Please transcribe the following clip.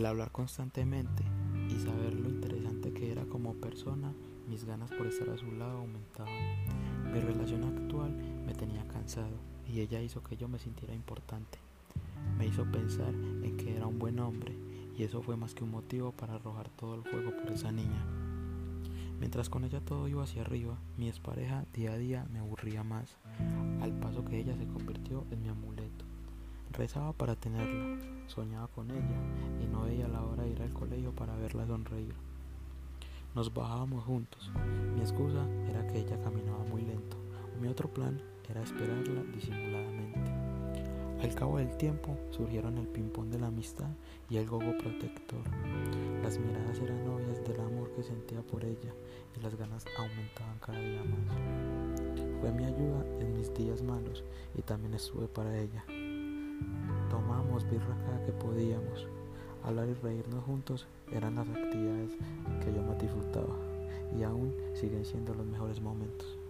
hablar constantemente y saber lo interesante que era como persona, mis ganas por estar a su lado aumentaban. Mi relación actual me tenía cansado y ella hizo que yo me sintiera importante. Me hizo pensar en que era un buen hombre y eso fue más que un motivo para arrojar todo el fuego por esa niña. Mientras con ella todo iba hacia arriba, mi expareja día a día me aburría más, al paso que ella se convirtió en mi amuleto. Rezaba para tenerla, soñaba con ella y no veía la hora de ir al colegio para verla sonreír. Nos bajábamos juntos. Mi excusa era que ella caminaba muy lento. Mi otro plan era esperarla disimuladamente. Al cabo del tiempo surgieron el ping-pong de la amistad y el gogo protector. Las miradas eran obvias del amor que sentía por ella y las ganas aumentaban cada día más. Fue mi ayuda en mis días malos y también estuve para ella. Birra cada que podíamos. Hablar y reírnos juntos eran las actividades que yo más disfrutaba y aún siguen siendo los mejores momentos.